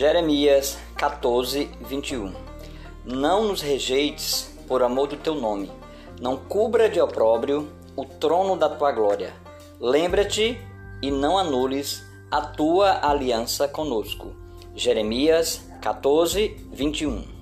Jeremias 14, 21 Não nos rejeites por amor do teu nome, não cubra de opróbrio o trono da tua glória. Lembra-te e não anules a tua aliança conosco. Jeremias 14, 21